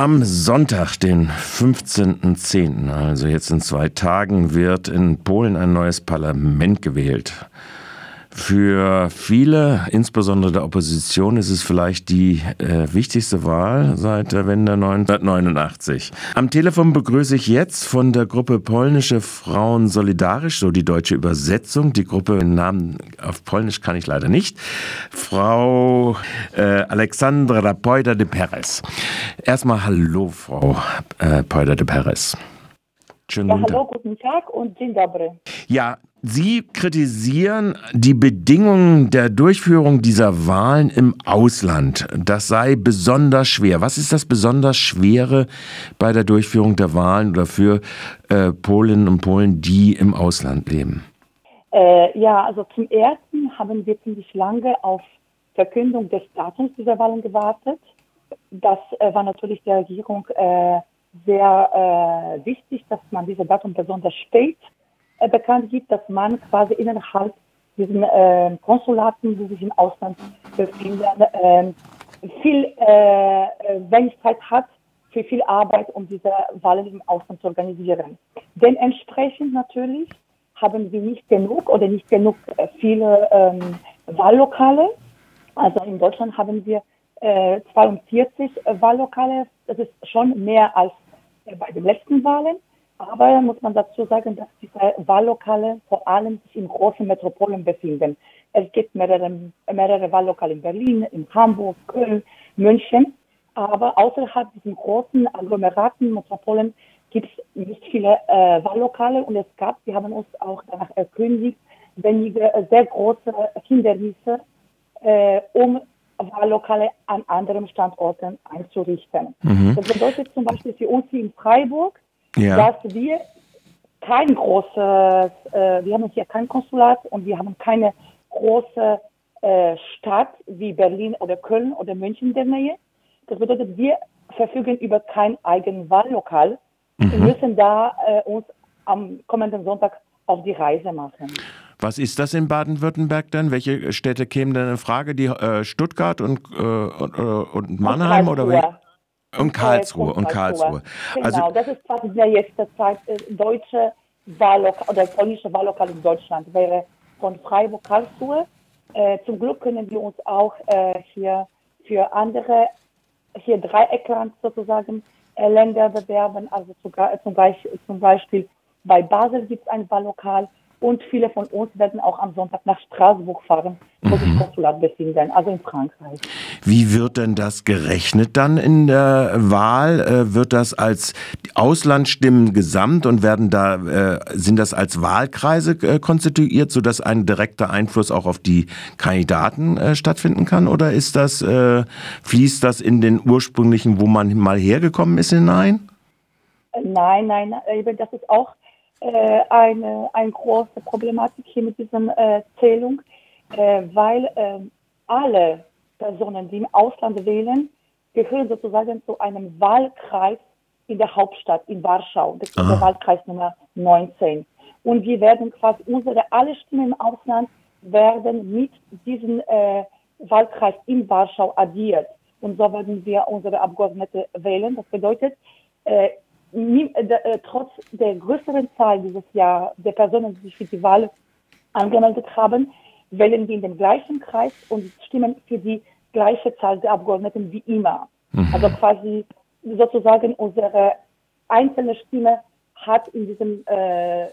Am Sonntag, den 15.10., also jetzt in zwei Tagen, wird in Polen ein neues Parlament gewählt. Für viele, insbesondere der Opposition, ist es vielleicht die äh, wichtigste Wahl seit der Wende 1989. Am Telefon begrüße ich jetzt von der Gruppe Polnische Frauen Solidarisch, so die deutsche Übersetzung. Die Gruppe, den Namen auf Polnisch kann ich leider nicht. Frau äh, Alexandra Pojda de Perez. Erstmal Hallo, Frau äh, Pojda de Perez. Schönen ja, hallo, guten Tag und dzień dobry. Ja, Sie kritisieren die Bedingungen der Durchführung dieser Wahlen im Ausland. Das sei besonders schwer. Was ist das besonders Schwere bei der Durchführung der Wahlen oder für äh, Polinnen und Polen, die im Ausland leben? Äh, ja, also zum Ersten haben wir ziemlich lange auf Verkündung des Datums dieser Wahlen gewartet. Das äh, war natürlich der Regierung äh, sehr äh, wichtig, dass man dieses Datum besonders spät bekannt gibt, dass man quasi innerhalb diesen äh, Konsulaten, die sich im Ausland befinden, äh, viel äh, wenig Zeit hat für viel Arbeit, um diese Wahlen im Ausland zu organisieren. Dementsprechend natürlich haben wir nicht genug oder nicht genug äh, viele ähm, Wahllokale. Also in Deutschland haben wir äh, 42 Wahllokale. Das ist schon mehr als äh, bei den letzten Wahlen. Aber muss man dazu sagen, dass diese Wahllokale vor allem sich in großen Metropolen befinden. Es gibt mehrere, mehrere Wahllokale in Berlin, in Hamburg, Köln, München. Aber außerhalb diesen großen Agglomeraten, Metropolen gibt es nicht viele äh, Wahllokale und es gab, wir haben uns auch danach erkündigt, wenige äh, sehr große Hindernisse, äh, um Wahllokale an anderen Standorten einzurichten. Mhm. Das bedeutet zum Beispiel für uns hier in Freiburg, ja. dass wir kein großes, äh, wir haben hier kein Konsulat und wir haben keine große äh, Stadt wie Berlin oder Köln oder München in der Nähe. Das bedeutet, wir verfügen über kein eigenes Wahllokal. Mhm. Wir müssen da äh, uns am kommenden Sonntag auf die Reise machen. Was ist das in Baden-Württemberg denn? Welche Städte kämen denn in Frage? Die äh, Stuttgart und, äh, und, äh, und, Mannheim und oder und Karlsruhe und Karlsruhe. Genau, also, das ist quasi der jetzt Zeit äh, deutsche Wahllokal oder polnische Wahllokal in Deutschland wäre von Freiburg Karlsruhe. Äh, zum Glück können wir uns auch äh, hier für andere hier Dreieckland sozusagen äh, Länder bewerben. Also zum, zum, zum Beispiel bei Basel gibt es ein Wahllokal und viele von uns werden auch am Sonntag nach Straßburg fahren, wo mhm. sich Konsulat befinden, also in Frankreich. Wie wird denn das gerechnet dann in der Wahl? Äh, wird das als Auslandsstimmen gesamt und werden da, äh, sind das als Wahlkreise äh, konstituiert, sodass ein direkter Einfluss auch auf die Kandidaten stattfinden kann? Oder ist das, fließt das in den ursprünglichen, wo man mal hergekommen ist, hinein? Nein, nein, das ist auch äh, eine, eine große Problematik hier mit dieser äh, Zählung, äh, weil äh, alle Personen, die im Ausland wählen, gehören sozusagen zu einem Wahlkreis in der Hauptstadt, in Warschau. Das ist Aha. der Wahlkreis Nummer 19. Und wir werden quasi unsere alle Stimmen im Ausland werden mit diesem äh, Wahlkreis in Warschau addiert. Und so werden wir unsere Abgeordnete wählen. Das bedeutet, äh, trotz der größeren Zahl dieses Jahr der Personen, die sich für die Wahl angemeldet haben, wählen wir in den gleichen Kreis und stimmen für die gleiche Zahl der Abgeordneten wie immer. Mhm. Also quasi sozusagen unsere einzelne Stimme hat in diesem äh,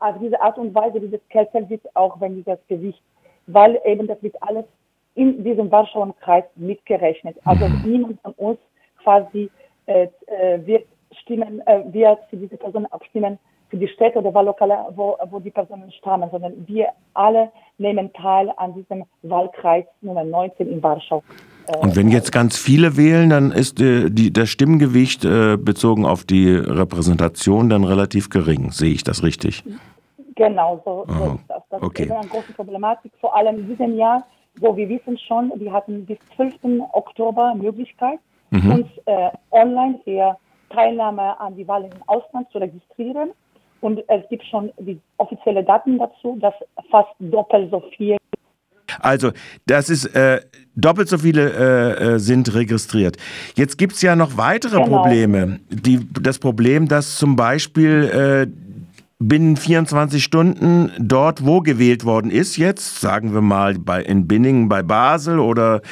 auf diese Art und Weise dieses Kessel wird auch weniger Gewicht, weil eben das wird alles in diesem Warschauer Kreis mitgerechnet. Also mhm. niemand von uns quasi äh, äh wird stimmen, äh, wir für diese Personen abstimmen, für die Städte oder Wahllokale, wo, wo die Personen stammen, sondern wir alle nehmen teil an diesem Wahlkreis Nummer 19 in Warschau. Äh, Und wenn jetzt ganz viele wählen, dann ist äh, die, das Stimmgewicht äh, bezogen auf die Repräsentation dann relativ gering. Sehe ich das richtig? Genau, so, so ist das. Das okay. ist eine große Problematik, vor allem in diesem Jahr, wo wir wissen schon, wir hatten bis 12. Oktober Möglichkeit, mhm. uns äh, online für Teilnahme an die Wahlen im Ausland zu registrieren. Und es gibt schon die offizielle Daten dazu, dass fast doppelt so viel Also, das ist äh, doppelt so viele äh, äh sind registriert. Jetzt gibt es ja noch weitere genau. Probleme. Die, das Problem, dass zum Beispiel äh, binnen 24 Stunden dort, wo gewählt worden ist, jetzt, sagen wir mal bei, in Binningen bei Basel oder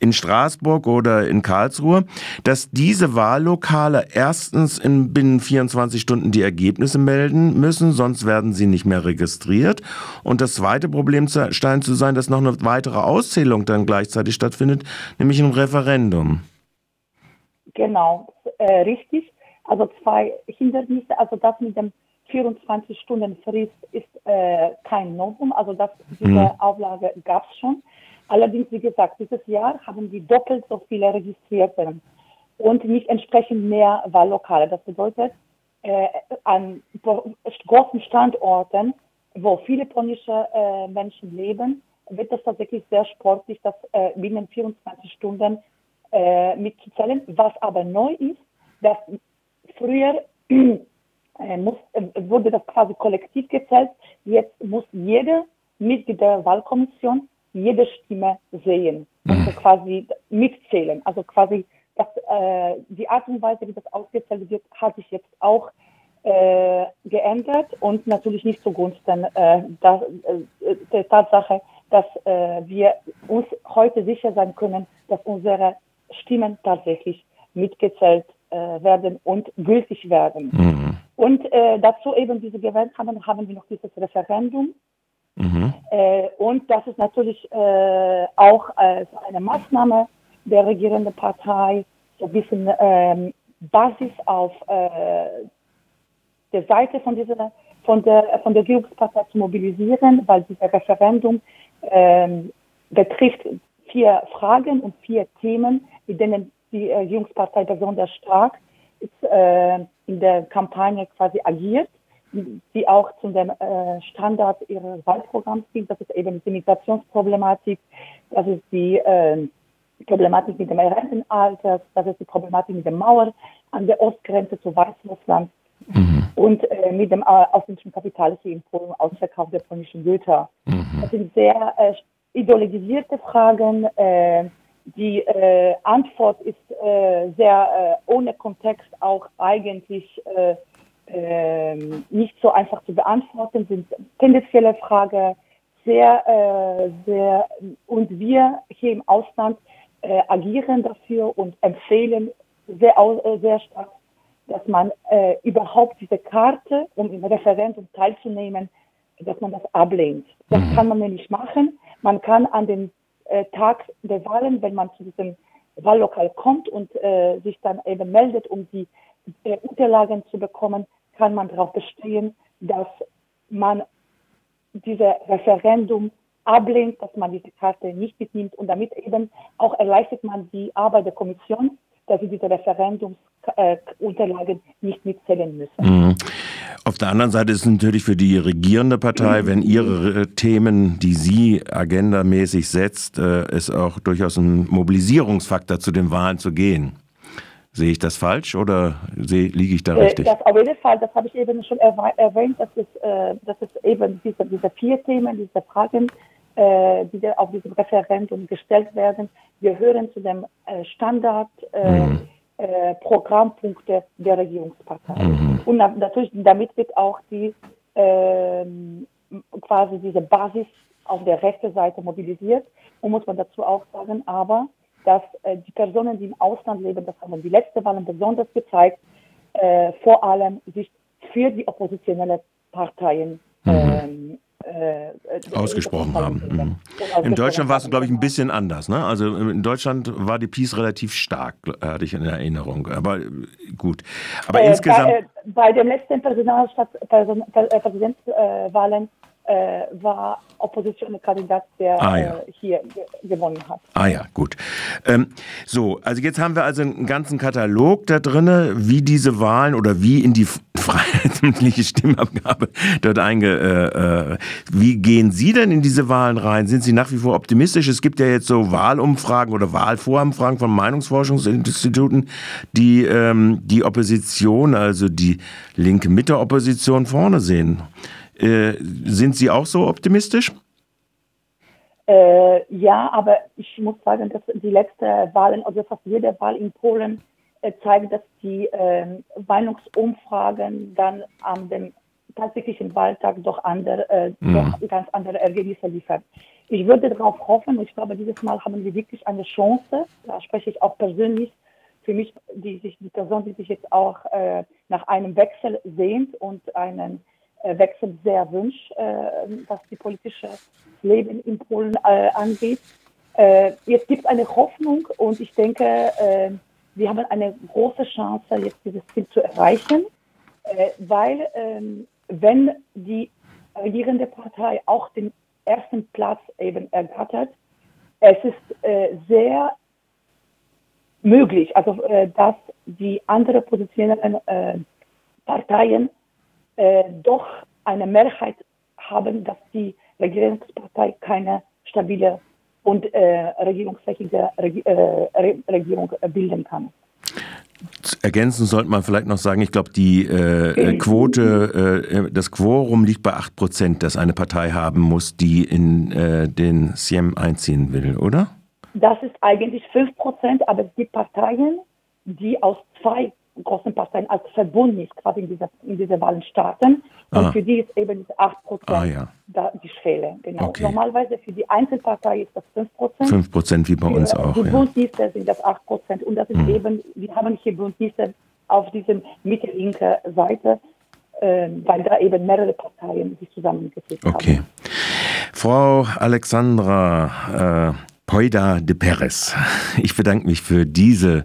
in Straßburg oder in Karlsruhe, dass diese Wahllokale erstens in binnen 24 Stunden die Ergebnisse melden müssen, sonst werden sie nicht mehr registriert. Und das zweite Problem scheint zu sein, dass noch eine weitere Auszählung dann gleichzeitig stattfindet, nämlich ein Referendum. Genau, äh, richtig. Also zwei Hindernisse, also das mit dem 24 Stunden Frist ist äh, kein Novum, also das, diese mhm. Auflage gab es schon. Allerdings, wie gesagt, dieses Jahr haben die doppelt so viele Registrierte und nicht entsprechend mehr Wahllokale. Das bedeutet, äh, an großen Standorten, wo viele polnische äh, Menschen leben, wird es tatsächlich sehr sportlich, das äh, binnen 24 Stunden äh, mitzuzählen. Was aber neu ist, dass früher muss, äh, wurde das quasi kollektiv gezählt. Jetzt muss jeder Mitglied der Wahlkommission jede Stimme sehen mhm. quasi mitzählen. Also quasi das, äh, die Art und Weise, wie das ausgezählt wird, hat sich jetzt auch äh, geändert und natürlich nicht zugunsten äh, der, äh, der Tatsache, dass äh, wir uns heute sicher sein können, dass unsere Stimmen tatsächlich mitgezählt äh, werden und gültig werden. Mhm. Und äh, dazu eben diese gewählt haben, haben wir noch dieses Referendum. Mhm. Äh, und das ist natürlich äh, auch äh, eine Maßnahme der regierenden Partei, so ein bisschen ähm, Basis auf äh, der Seite von dieser von der von der Regierungspartei zu mobilisieren, weil dieses Referendum ähm, betrifft vier Fragen und vier Themen, mit denen die Regierungspartei besonders stark ist, äh, in der Kampagne quasi agiert, die auch zu dem äh, Standard ihres Wahlprogramms sind. Das ist eben die Migrationsproblematik, das ist die äh, Problematik mit dem Rentenalter, das ist die Problematik mit der Mauer an der Ostgrenze zu Weißrussland mhm. und äh, mit dem äh, ausländischen Kapital hier in Polen, Ausverkauf der polnischen Güter. Mhm. Das sind sehr äh, ideologisierte Fragen, äh, die äh, Antwort ist äh, sehr äh, ohne Kontext auch eigentlich äh, ähm, nicht so einfach zu beantworten, sind tendenzielle Frage sehr, äh, sehr, und wir hier im Ausland äh, agieren dafür und empfehlen sehr, sehr stark, dass man überhaupt diese Karte, um im Referendum teilzunehmen, dass man das ablehnt. Das mhm. kann man nämlich machen. Man kann an den äh, Tag der Wahlen, wenn man zu diesem Wahllokal kommt und äh, sich dann eben meldet, um die äh, Unterlagen zu bekommen, kann man darauf bestehen, dass man dieses Referendum ablehnt, dass man diese Karte nicht mitnimmt. Und damit eben auch erleichtert man die Arbeit der Kommission, dass sie diese Referendumsunterlagen äh, nicht mitzählen müssen. Mhm. Auf der anderen Seite ist es natürlich für die regierende Partei, wenn ihre Themen, die sie agendamäßig setzt, äh, ist auch durchaus ein Mobilisierungsfaktor zu den Wahlen zu gehen. Sehe ich das falsch oder liege ich da äh, richtig? Das auf jeden Fall, das habe ich eben schon erwähnt, dass es, äh, dass es eben diese, diese vier Themen, diese Fragen, die auf diesem Referendum gestellt werden, gehören zu dem Standard. Mhm äh, Programmpunkte der Regierungspartei. Mhm. Und natürlich damit wird auch die äh, quasi diese Basis auf der rechten Seite mobilisiert. Und muss man dazu auch sagen, aber dass äh, die Personen, die im Ausland leben, das haben die letzte Wahlen besonders gezeigt, äh, vor allem sich für die oppositionellen Parteien mhm. Ähm, äh, äh, ausgesprochen haben. Mhm. In Deutschland war es, glaube ich, ein bisschen anders. Ne? Also in Deutschland war die Peace relativ stark, hatte ich in Erinnerung. Aber äh, gut. Aber äh, insgesamt. Bei, bei den letzten Präsidentschaftswahlen äh, war Oppositionskandidat, der ah, ja. äh, hier gewonnen hat. Ah ja, gut. Ähm, so, also jetzt haben wir also einen ganzen Katalog da drin, wie diese Wahlen oder wie in die freiheitliche Stimmabgabe dort einge... Äh, äh, wie gehen Sie denn in diese Wahlen rein? Sind Sie nach wie vor optimistisch? Es gibt ja jetzt so Wahlumfragen oder Wahlvorumfragen von Meinungsforschungsinstituten, die ähm, die Opposition, also die linke Mitte-Opposition vorne sehen. Äh, sind Sie auch so optimistisch? Äh, ja, aber ich muss sagen, dass die letzten Wahlen, also fast jede Wahl in Polen, äh, zeigen, dass die äh, Meinungsumfragen dann an dem tatsächlichen Wahltag doch, andere, äh, mhm. doch ganz andere Ergebnisse liefern. Ich würde darauf hoffen, ich glaube, dieses Mal haben wir wirklich eine Chance, da spreche ich auch persönlich für mich, die, sich, die Person, die sich jetzt auch äh, nach einem Wechsel sehnt und einen äh, Wechsel sehr wünscht, äh, was die politische Leben in Polen äh, angeht. Äh, jetzt gibt es eine Hoffnung und ich denke, wir haben eine große Chance, jetzt dieses Ziel zu erreichen, äh, weil ähm, wenn die regierende Partei auch den ersten Platz eben ergattert, es ist äh, sehr möglich, also äh, dass die anderen positionierenden Parteien doch eine Mehrheit haben, dass die Regierungspartei keine stabile und äh, regierungsfähige Reg äh, Regierung bilden kann. Ergänzend sollte man vielleicht noch sagen, ich glaube, die äh, Quote, äh, das Quorum liegt bei 8 Prozent, das eine Partei haben muss, die in äh, den Siem einziehen will, oder? Das ist eigentlich 5 Prozent, aber es gibt Parteien, die aus zwei großen Parteien als Verbund gerade in dieser, in dieser Wahlen starten. Und ah. für die ist eben diese 8 Prozent ah, ja. die Schwelle. Genau. Okay. Normalerweise für die Einzelpartei ist das 5 Prozent. 5 Prozent wie bei die, uns auch. Die ja. Bündnisse sind das 8 Prozent. Und das ist mhm. eben, wir haben hier Bündnisse auf diesem mittellinken Seite, äh, weil da eben mehrere Parteien sich zusammengesetzt okay. haben. Okay. Frau Alexandra, äh, Poida de Perez. Ich bedanke mich für diese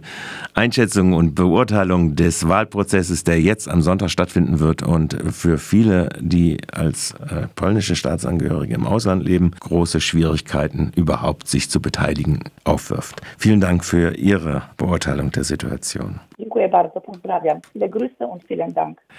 Einschätzung und Beurteilung des Wahlprozesses, der jetzt am Sonntag stattfinden wird und für viele, die als äh, polnische Staatsangehörige im Ausland leben, große Schwierigkeiten überhaupt sich zu beteiligen aufwirft. Vielen Dank für Ihre Beurteilung der Situation. Dziękuję bardzo, pozdrawiam. Viele Grüße und vielen Dank.